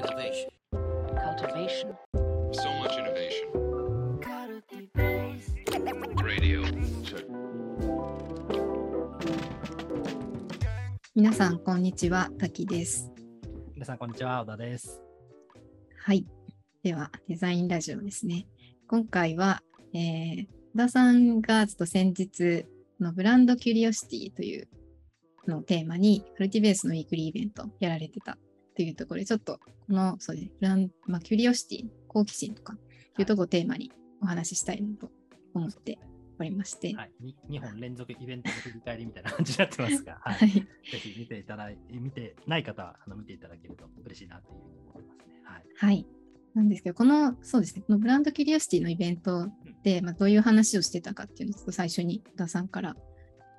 Innovation. cultivation, So much innovation. Radio. 皆さん、こんにちは。滝です。皆さん、こんにちは。小田です。はい。では、デザインラジオですね。今回は、えー、小田さんがちょっと先日のブランドキュリオシティというのをテーマに、カルティベースのウィークリーイベントやられてたというところで、ちょっとこの、そうですね、ブランまあ、キュリオシティ、好奇心とかいうところをテーマにお話ししたいなと思っておりまして、はい、2本連続イベントの振り返りみたいな感じになってますが、は、はいい。ぜひ見ていただい見てない方はあの見ていただけると嬉しいなというふうに思いますね。はい。はい。なんですけど、この、そうですね、このブランドキュリオシティのイベントで、まあ、どういう話をしてたかっていうのを、ちょっと最初に、小田さんから、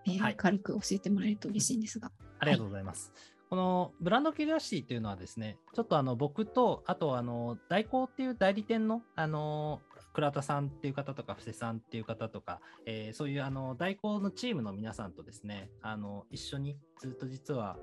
えーはい軽く教えてもらえると嬉しいんですが。ありがとうございます。このブランドキュリオシティというのはですね、ちょっとあの僕と、あとあの代行っていう代理店のあの倉田さんっていう方とか、布施さんっていう方とか、えーそういうあの代行のチームの皆さんとですね、あの一緒にずっと実は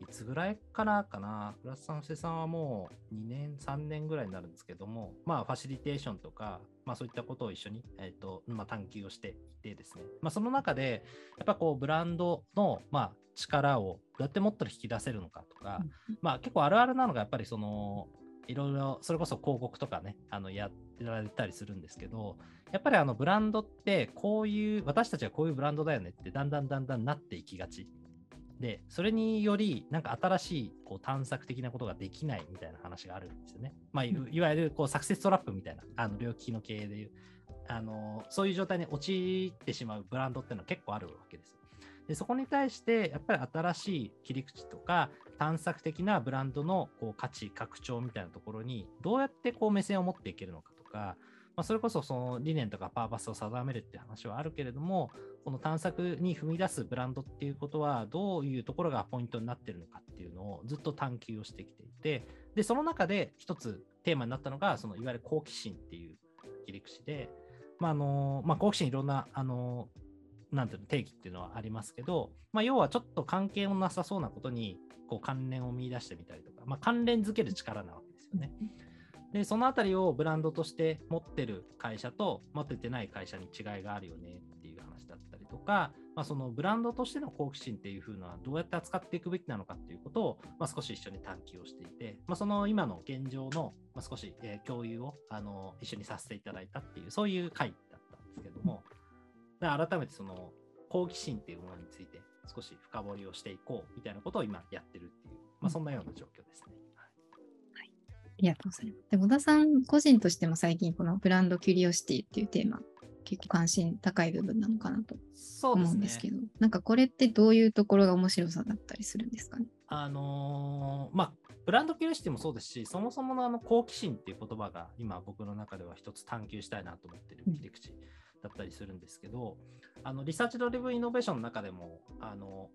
いつぐらいからかな、倉田さん、布施さんはもう2年、3年ぐらいになるんですけども、まあ、ファシリテーションとか、まあ、そういったことを一緒に、えーとまあ、探求をしていてですね、まあ、その中で、やっぱこうブランドの、まあ、力をどうやってもっと引き出せるのかとか、まあ結構あるあるなのがやっぱりそのいろいろそれこそ広告とかねあのやられたりするんですけどやっぱりあのブランドってこういう私たちはこういうブランドだよねってだんだんだんだんなっていきがちでそれによりなんか新しいこう探索的なことができないみたいな話があるんですよね。まあ、いいわゆるこうサクセストラップみたいなあの両利きの経営でいうあのそういう状態に陥ってしまうブランドっていうのは結構あるわけですよ。でそこに対してやっぱり新しい切り口とか探索的なブランドのこう価値拡張みたいなところにどうやってこう目線を持っていけるのかとか、まあ、それこそその理念とかパーパスを定めるって話はあるけれどもこの探索に踏み出すブランドっていうことはどういうところがポイントになってるのかっていうのをずっと探求をしてきていてでその中で一つテーマになったのがそのいわゆる好奇心っていう切り口で、まああのまあ、好奇心いろんなあのなんていうの定義っていうのはありますけど、まあ、要はちょっと関係のなさそうなことにこう関連を見出してみたりとか、まあ、関連づける力なわけですよね。で、そのあたりをブランドとして持ってる会社と持っててない会社に違いがあるよねっていう話だったりとか、まあ、そのブランドとしての好奇心っていう風のはどうやって扱っていくべきなのかっていうことを、まあ、少し一緒に探求をしていて、まあ、その今の現状の、ま、少し、え共有をあの一緒にさせていただいたっていう、そういう回だったんですけども、改めてその好奇心っていうものについて少し深掘りをしていこうみたいなことを今やってるっていう、まあ、そんなような状況ですね。はいありがとうございます。で、小田さん個人としても最近このブランドキュリオシティっていうテーマ、結構関心高い部分なのかなと思うんですけど、なんかこれってどういうところが面白さだったりするんですか？ね。あのーまあ、ブランドキュリオシティもそうですし、そもそものあの好奇心っていう言葉が今僕の中では一つ探求したいなと思ってる切り口だったりするんですけど、あのリサーチドリブンイノベーションの中でも、あの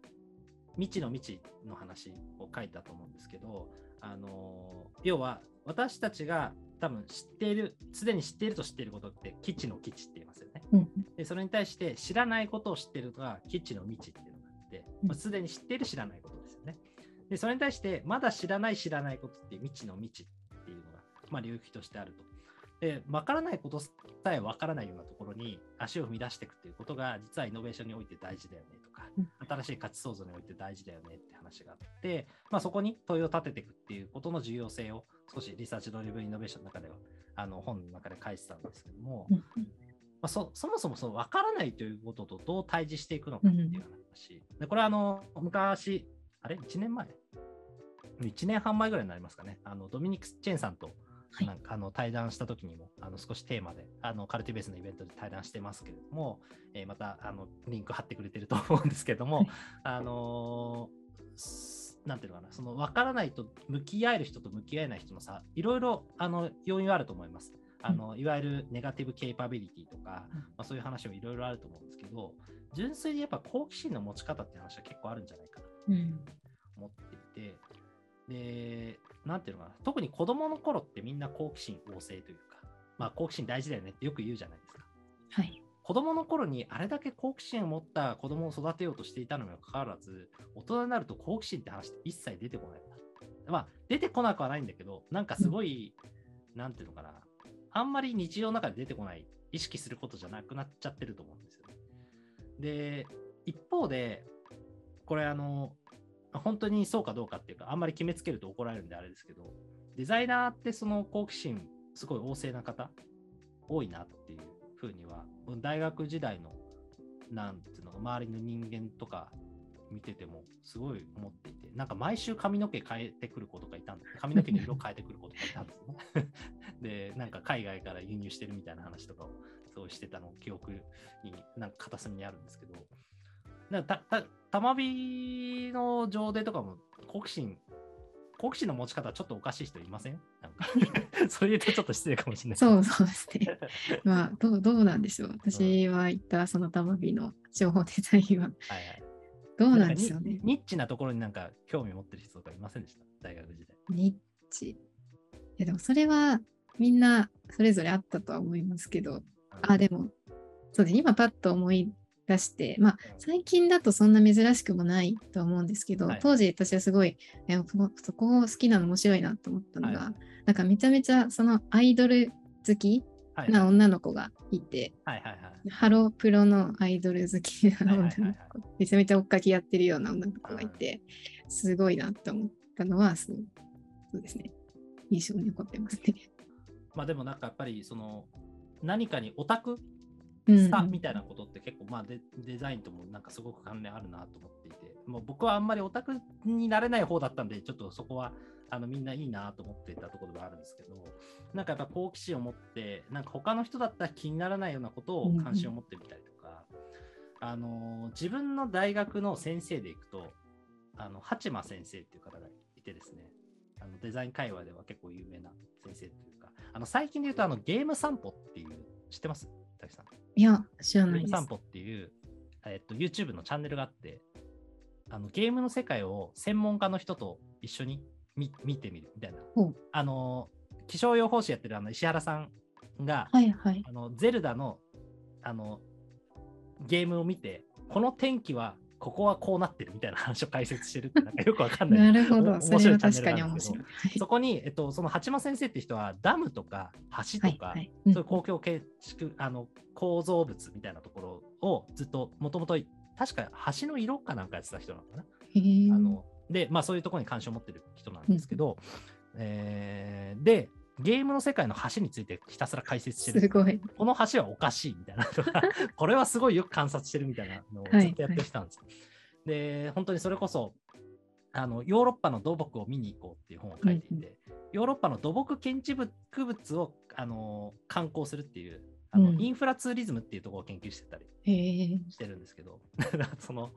未知の未知の話を書いたと思うんですけど、あの要は私たちが多分知っている、すでに知っていると知っていることって既知の既知って言いますよね。うんでそれに対して知らないことを知っているのが既知の未知っていうのがあって、まあ、すでに知っている知らないことですよね。でそれに対してまだ知らない知らないことって未知の未知っていうのが、まあ、領域としてあると。で分からないことさえ分からないようなところに足を踏み出していくっていうことが実はイノベーションにおいて大事だよねとかうん新しい価値創造において大事だよねって話があって、まあ、そこに問いを立てていくっていうことの重要性を少しリサーチドリブンイノベーションの中ではあの本の中で書いてたんですけども、うんまあ、そそもそもその分からないということとどう対峙していくのかっていう話。でこれはあの昔、あれ ?1 年前 ?1 年半前ぐらいになりますかね。あのドミニクス・チェーンさんとはいなんかあの対談した時にもあの少しテーマであのカルティベースのイベントで対談してますけれども、えーまたあのリンク貼ってくれてると思うんですけども、はいあのーすなんていうのかな、その分からないと向き合える人と向き合えない人の差、いろいろあの要因はあると思います。あのいわゆるネガティブケイパビリティとか、うんまあ、そういう話もいろいろあると思うんですけど、純粋にやっぱ好奇心の持ち方って話は結構あるんじゃないかなとうん思っていて、で、なんていうのかな、特に子供の頃ってみんな好奇心旺盛というか、まあ好奇心大事だよねってよく言うじゃないですか。はい。子供の頃にあれだけ好奇心を持った子供を育てようとしていたのにもかかわらず、大人になると好奇心って話って一切出てこないな。まあ、出てこなくはないんだけど、なんかすごい、なんていうのかな、あんまり日常の中で出てこない、意識することじゃなくなっちゃってると思うんですよね。で、一方で、これあの、本当にそうかどうかっていうか、あんまり決めつけると怒られるんであれですけど、デザイナーってその好奇心、すごい旺盛な方、多いなっていうふうには、大学時代の、なんていうの、周りの人間とか見てても、すごい思っていて、なんか毎週髪の毛変えてくる子とかいたんです髪の毛の色変えてくる子とかいたん ですね。で、なんか海外から輸入してるみたいな話とかを、すごいしてたの、記憶に、なんか片隅にあるんですけど、なんかたた玉火の上でとかも好奇心好奇心の持ち方ちょっとおかしい人いません？なんかそれ言うとちょっと失礼かもしれない。そうそうですね。まあ、どうどうなんでしょう。私は言ったその玉火の情報デザインははいはい。どうなんでしょうね。ニニッチなところになんか興味持ってる人とかいませんでした？大学時代。ニッチ。いやでもそれはみんなそれぞれあったとは思いますけど、あ、でも、そうですね。今パッと思い出して、まあ、最近だとそんな珍しくもないと思うんですけど、はい当時私はすごい、いやそこそこ好きなの面白いなと思ったのが、はなんかめちゃめちゃそのアイドル好きはいな女の子がいて、はいはいはい。ハロープロのアイドル好きな女はいはいはいの子、めちゃめちゃ追っかけやってるような女の子がいて、すごいなと思ったのは、そうそうですね。印象に残ってますね。まあでもなんかやっぱりその何かにオタクうんさみたいなことって結構まあデデザインともなんかすごく関連あるなと思っていて、もう僕はあんまりオタクになれない方だったんで、ちょっとそこはあのみんないいなと思っていたところではあるんですけど、なんかやっぱ好奇心を持って、なんか他の人だったら気にならないようなことを関心を持ってみたりとか、あの自分の大学の先生でいくと、あの八間先生っていう方がいてですね、あのデザイン界隈では結構有名な先生というか、あの最近で言うとあのゲーム散歩っていう、知ってます？滝さん。いや、知らないです散。歩っていう、えっと、YouTube のチャンネルがあって、あのゲームの世界を専門家の人と一緒に見見てみるみたいな。あの、気象予報士やってるあの石原さんが、はいはい。あのゼルダのあのゲームを見て、この天気はここはこうなってるみたいな話を解説してるって、なんかよくわかんない。なるほど。お面それ白い確かに面白い。はいそこに、えっと、その八間先生って人はダムとか橋とか、はいはいうんそういう公共建築、あの構造物みたいなところをずっともともと確か橋の色かなんかやってた人なのかな。あので、まあそういうところに関心を持ってる人なんですけど、えーで、ゲームの世界の橋についてひたすら解説してる。すごい。この橋はおかしいみたいなとか、これはすごいよく観察してるみたいなのをずっとやってきたんですよ。で、本当にそれこそ、あのヨーロッパの土木を見に行こうっていう本を書いていて、ヨーロッパの土木建築物をあの観光するっていうあの、うんインフラツーリズムっていうところを研究してたり。してるんですけど、その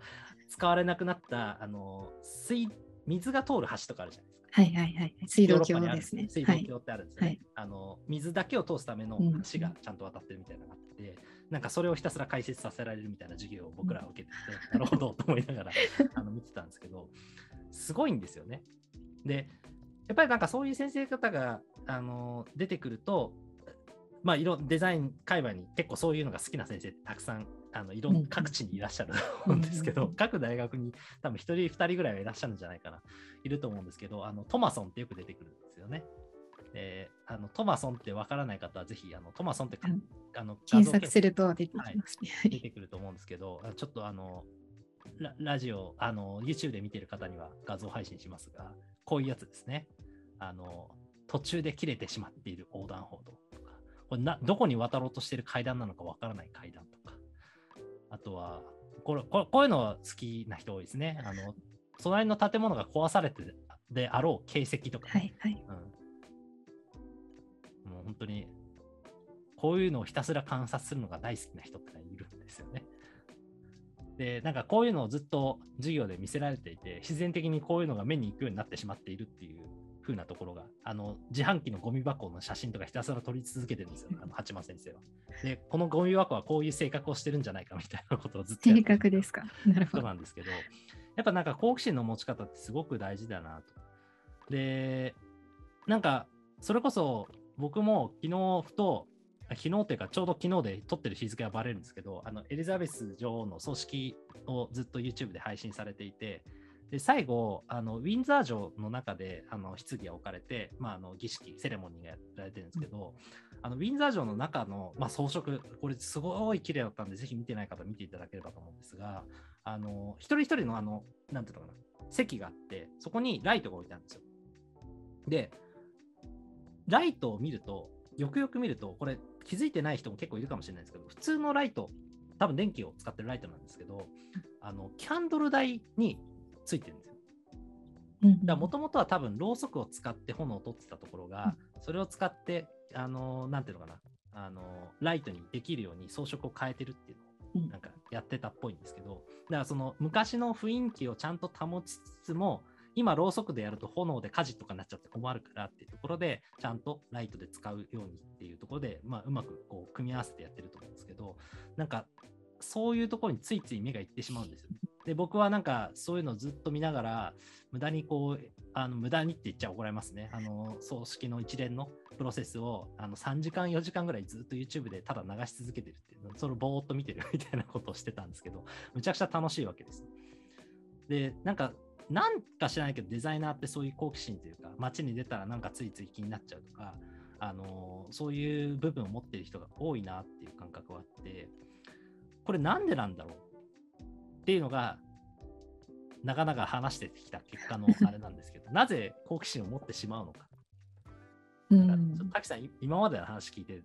使われなくなったあの水水が通る橋とかあるじゃない。はいはいはい。水道橋ですね。水道はい。橋ってあるんですね、はいあの。水だけを通すためのうん橋がちゃんと渡ってるみたいなのがあって、なんかそれをひたすら解説させられるみたいな授業を僕らは受けてて、なるほどと思いながら あの見てたんですけど、すごいんですよね。で、やっぱりなんかそういう先生方があの出てくると、まあ、いろデザイン界隈に結構そういうのが好きな先生ってたくさんあのいろうんん各地にいらっしゃると思うんですけど、うん各大学に多分1人2人ぐらいはいらっしゃるんじゃないかな、いると思うんですけど、あのトマソンってよく出てくるんですよね。であのトマソンってわからない方はぜひあのトマソンってかうんあの画検像索すると出てきますね。出てくると思うんですけど、あちょっとあのララジオあの、YouTube で見てる方には画像配信しますが、こういうやつですね。あの途中で切れてしまっている横断歩道これなどこに渡ろうとしている階段なのかわからない階段とか、あとはこれこれ、こういうのは好きな人多いですね。あの隣の建物が壊されてであろう形跡とかね、はいはい。うん、もう本当に、こういうのをひたすら観察するのが大好きな人っているんですよね。で、なんかこういうのをずっと授業で見せられていて、必然的にこういうのが目に行くようになってしまっているっていう風なところが、あの、自販機のゴミ箱の写真とかひたすら撮り続けてるんですよ、あの八幡先生は。で、このゴミ箱はこういう性格をしてるんじゃないかみたいなことをずっとやっ正てる確ですか？なるほ人ど。なんですけど、やっぱなんか好奇心の持ち方ってすごく大事だなと。で、なんかそれこそ僕も昨日ふと、あ昨日っていうかちょうど昨日で撮ってる日付はバレるんですけど、あのエリザベス女王の葬式をずっと YouTube で配信されていて、で最後あのウィンザー城の中であの棺が置かれて、まあ、あの儀式セレモニーがやられてるんですけど、あのウィンザー城の中の、まあ、装飾これすごい綺麗だったんでぜひ見てない方見ていただければと思うんですがあの一人一人のあのなんていうのかな席があってそこにライトが置いてあるんですよ。でライトを見るとよくよく見るとこれ気づいてない人も結構いるかもしれないですけど普通のライト多分電気を使ってるライトなんですけどあのキャンドル台についてるんですよ。うんもともとは多分ろうそくを使って炎を取ってたところが、それを使って、あのなんていうのかな、あのライトにできるように装飾を変えてるっていうのをうんなんかやってたっぽいんですけど、だからその昔の雰囲気をちゃんと保ちつつも、今ろうそくでやると炎で火事とかになっちゃって困るからっていうところで、ちゃんとライトで使うようにっていうところで、まあ、うまくこう組み合わせてやってると思うんですけど、なんかそういうところについつい目がいってしまうんですよ。で僕はなんかそういうのをずっと見ながら無駄にこうあの無駄にって言っちゃ怒られますねあの葬式の一連のプロセスをあの3時間4時間ぐらいずっと YouTube でただ流し続けてるっていうそれをぼーっと見てるみたいなことをしてたんですけどむちゃくちゃ楽しいわけです。でなんかなんか知らないけどデザイナーってそういう好奇心というか街に出たらなんかついつい気になっちゃうとかあのそういう部分を持ってる人が多いなっていう感覚はあってこれなんでなんだろうっていうのが、なかなか話してきた結果の あれなんですけど、なぜ好奇心を持ってしまうのか。うん。ちょっと滝さん、い今までの話聞いて、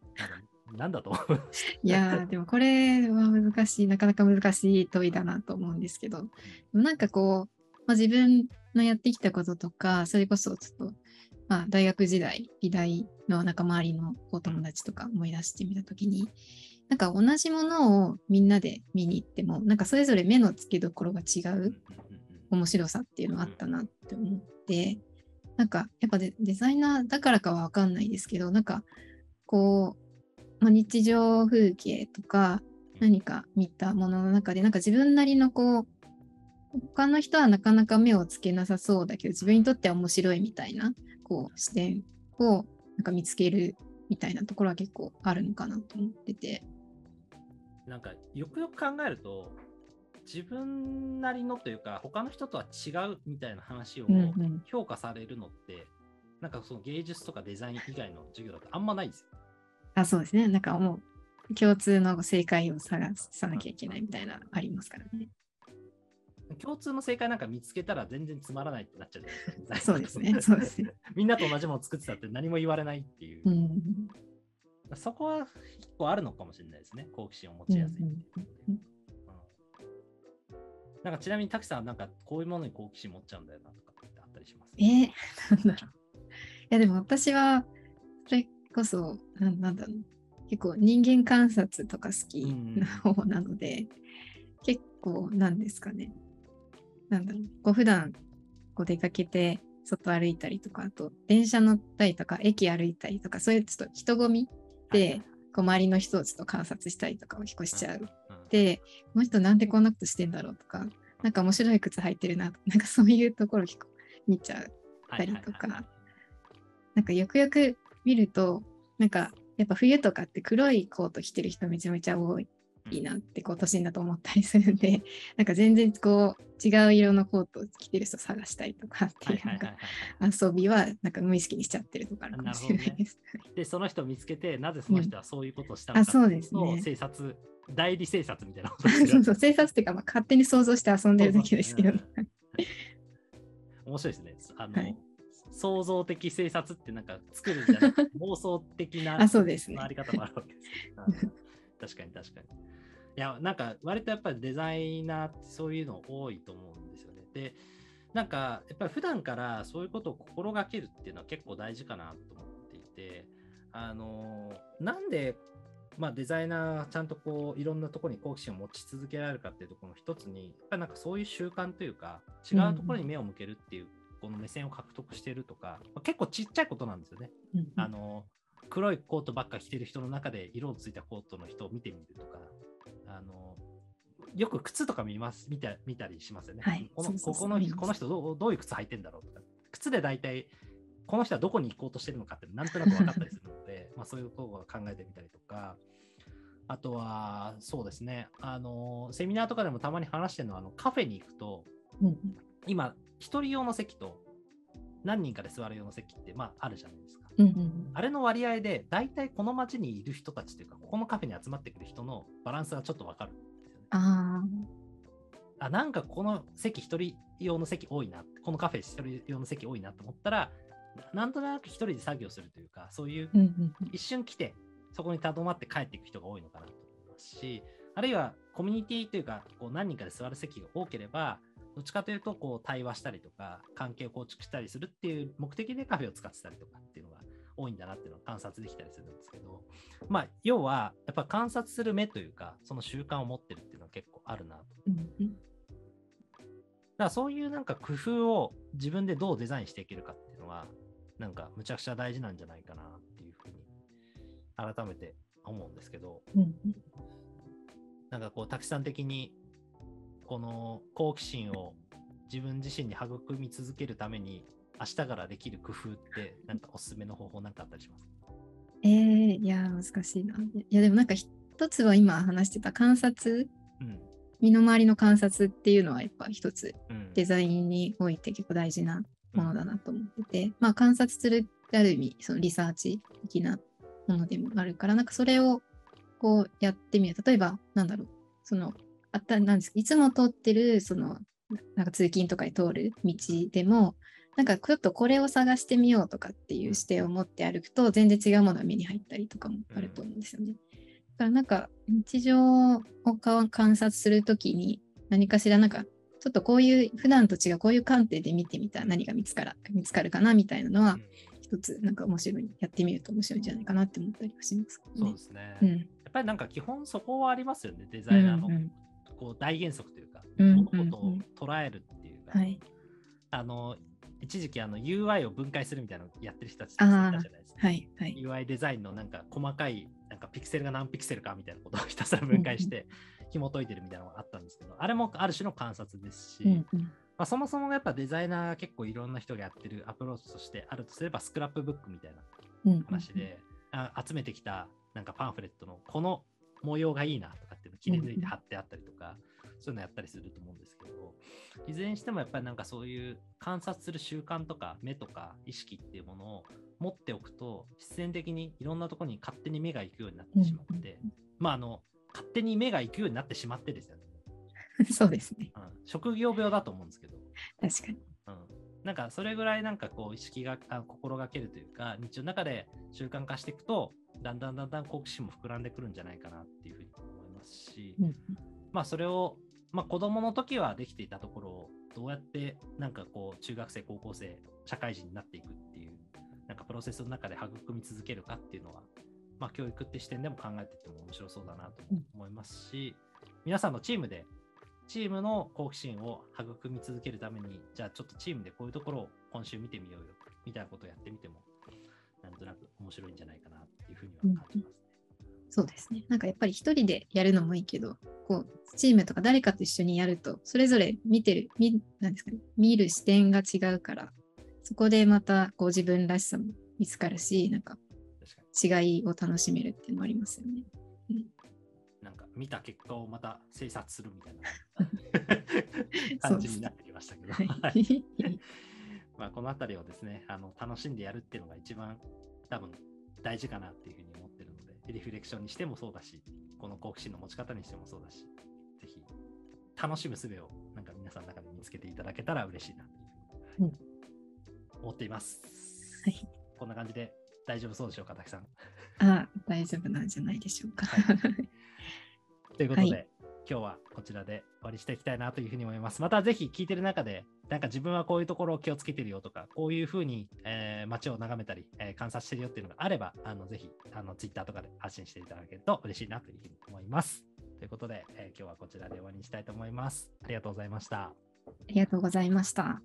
なんだと思う？いやーでもこれは難しいなかなか難しい問いだなと思うんですけど。でもなんかこう、まあ、自分のやってきたこととかそれこそちょっと、まあ、大学時代美大のなんか周りのお友達とか思い出してみたときになんか同じものをみんなで見に行ってもなんかそれぞれ目の付けどころが違う面白さっていうのはあったなって思って、なんかやっぱデデザイナーだからかはわかんないですけど、なんかこう、まあ、日常風景とか何か見たものの中で、なんか自分なりのこう、他の人はなかなか目をつけなさそうだけど、自分にとっては面白いみたいな、こう、視点をなんか見つけるみたいなところは結構あるのかなと思ってて。なんか、よくよく考えると、自分なりのというか、他の人とは違うみたいな話をうんうん評価されるのって、なんかその芸術とかデザイン以外の授業だとあんまないですよ。あ、そうですね。なんかもう共通の正解を探さなきゃいけないみたいなありますからね。共通の正解なんか見つけたら全然つまらないってなっちゃうじゃないですか。そうですね。そうですね。みんなと同じもの作ってたって何も言われないっていう。うん。そこは結構あるのかもしれないですね。好奇心を持ちやすい。うんうんうんなんかちなみに滝さんはなんかこういうものに好奇心持っちゃうんだよなとかってあったりします？えー、なんだろう。いや、でも私は、それこそ、ななんだろう。結構人間観察とか好きな方なので、結構なんですかね。なんだろう。こう普段こう出かけて外歩いたりとか、あと電車乗ったりとか、駅歩いたりとか、そういうちょっと人混みで、こう周りの人をちょっと観察したりとかを引っ越しちゃう。うんで、この人なんでこんなことしてんだろうとか、なんか面白い靴履いてるなとか、なんかそういうところ結構見ちゃう。たりとか。なんかよくよく見ると、なんかやっぱ冬とかって黒いコート着てる人めちゃめちゃ多いなってこう年だと思ったりするんで、なんか全然こう違う色のコートを着てる人探したりとかっていうなんか遊びはなんか無意識にしちゃってるとかあるかもしれないです。で、その人を見つけて、なぜその人はそういうことをしたのかあ、ってそういうのをですね。生察、代理生察みたいな そうそう、生活っていうか、まあ、勝手に想像して遊んでるだけですけど。面白いですね。あの、はい創造的生察ってなんか作るんじゃなくて妄想的な回り方もあるわけです。うん確かに確かに。いや、なんか割とやっぱりデザイナーってそういうの多いと思うんですよね。で、なんかやっぱり普段からそういうことを心がけるっていうのは結構大事かなと思っていて、あの、なんでまあ、デザイナーちゃんとこういろんなところに好奇心を持ち続けられるかっていうところの一つにやっぱりなんかそういう習慣というか違うところに目を向けるっていう、この目線を獲得してるとか、まあ結構ちっちゃいことなんですよね。うんあの黒いコートばっか着てる人の中で色のついたコートの人を見てみるとかあのよく靴とか見ます見た見たりしますよね。はいこのここのこの人どうどういう靴履いてんだろうとか靴で大体この人はどこに行こうとしてるのかってなんとなく分かったりするので まあそういうことを考えてみたりとかあとはそうですねあのセミナーとかでもたまに話してるのはあのカフェに行くとうん今、一人用の席と何人かで座る用の席って、まあ、あるじゃないですか。うんうんあれの割合で、大体この街にいる人たちというか、ここのカフェに集まってくる人のバランスがちょっとわかるんですよね。ああ、なんかこの席一人用の席多いな、このカフェ一人用の席多いなと思ったら、ななんとなく一人で作業するというか、そういう一瞬来て、そこにとどまって帰っていく人が多いのかなと思いますし、あるいはコミュニティというか、こう何人かで座る席が多ければ、どっちかというとこう対話したりとか、関係を構築したりするっていう目的でカフェを使ってたりとかっていうのが多いんだなっていうのを観察できたりするんですけど、まあ、要は、やっぱ観察する目というか、その習慣を持ってるっていうのは結構あるなと。だからそういうなんか工夫を自分でどうデザインしていけるかっていうのは、なんかむちゃくちゃ大事なんじゃないかなっていうふうに改めて思うんですけど、うんうんなんかこう、たくさん的に、この好奇心を自分自身に育み続けるために、明日からできる工夫って、なんかおすすめの方法なんかあったりします？かえー、いやー、難しいな。いや、でもなんか一つは今話してた観察、うん。身の回りの観察っていうのはやっぱ一つうん。デザインにおいて結構大事なものだなと思ってて、まあ観察するってある意味そのリサーチ的なものでもあるからなんかそれをこうやってみる例えばなんだろうそのあったなんですかいつも通ってるそのなんか通勤とかで通る道でもなんかちょっとこれを探してみようとかっていう視点を持って歩くと全然違うものが目に入ったりとかもあると思うんですよね。だからなんか日常をか観察するときに何かしらなんかちょっとこういう普段と違うこういう観点で見てみたら何が見つから見つかるかなみたいなのは一つなんか面白いやってみると面白いんじゃないかなって思ったりはしますけどねそうで。すね。やうんっぱりなんか基本そこはありますよね、デザイナーのこう大原則というか、うん物事を捉えるっていうか、はい。あの一時期あの UI を分解するみたいなのをやってる人たちいたじゃないですか。はいはい。UI デザインのなんか細かいなんかピクセルが何ピクセルかみたいなことをひたすら分解して紐解いてるみたいなのがあったんですけど、あれもある種の観察ですし、うん。うんまあ、そもそもやっぱデザイナーが結構いろんな人がやってるアプローチとしてあるとすればスクラップブックみたいなうんうん。話で、あ集めてきたなんかパンフレットのこの模様がいいなとかっていうのを切り抜いて貼ってあったりとか、そういうのやったりすると思うんですけど、いずれにしてもやっぱりなんかそういう観察する習慣とか目とか意識っていうものを持っておくと、必然的にいろんなところに勝手に目が行くようになってしまって、まああの、勝手に目が行くようになってしまってですよね。そうですね。うん、職業病だと思うんですけど、確かに。うん、なんかそれぐらいなんかこう意識があ心がけるというか日常の中で習慣化していくとだんだんだんだん好奇心も膨らんでくるんじゃないかなっていうふうに思いますし、うん。まあそれを、まあ、子供の時はできていたところをどうやってなんかこう中学生高校生社会人になっていくっていうなんかプロセスの中で育み続けるかっていうのは、まあ、教育って視点でも考えてても面白そうだなと思いますし、皆さんのチームでチームの好奇心を育み続けるために、じゃあちょっとチームでこういうところを今週見てみようよ、みたいなことをやってみても、なんとなく面白いんじゃないかなっていうふうには感じますね。そうですね。なんかやっぱり一人でやるのもいいけど、こう、チームとか誰かと一緒にやると、それぞれ見てる、見なんですかね、見る視点が違うから、そこでまたこう自分らしさも見つかるし、なんか。違いを楽しめるっていうのもありますよね。なんか見た結果をまた精査するみたいな 感じになってきましたけど。まあこのあたりをですねあの、楽しんでやるっていうのが一番多分大事かなっていうふうに思ってるので、リフレクションにしてもそうだし、この好奇心の持ち方にしてもそうだし、ぜひ楽しむ術をなんか皆さんの中で見つけていただけたら嬉しいなというふうに、はい思っています。はいこんな感じで大丈夫そうでしょうか、滝さん。あ大丈夫なんじゃないでしょうか。はいということで、はい今日はこちらで終わりしていきたいなというふうに思います。またぜひ聞いてる中で、なんか自分はこういうところを気をつけてるよとか、こういうふうに、えー街を眺めたり、えー観察してるよっていうのがあれば、あのぜひあの Twitter とかで発信していただけると嬉しいなというふうに思います。ということで、えー今日はこちらで終わりにしたいと思います。ありがとうございました。ありがとうございました。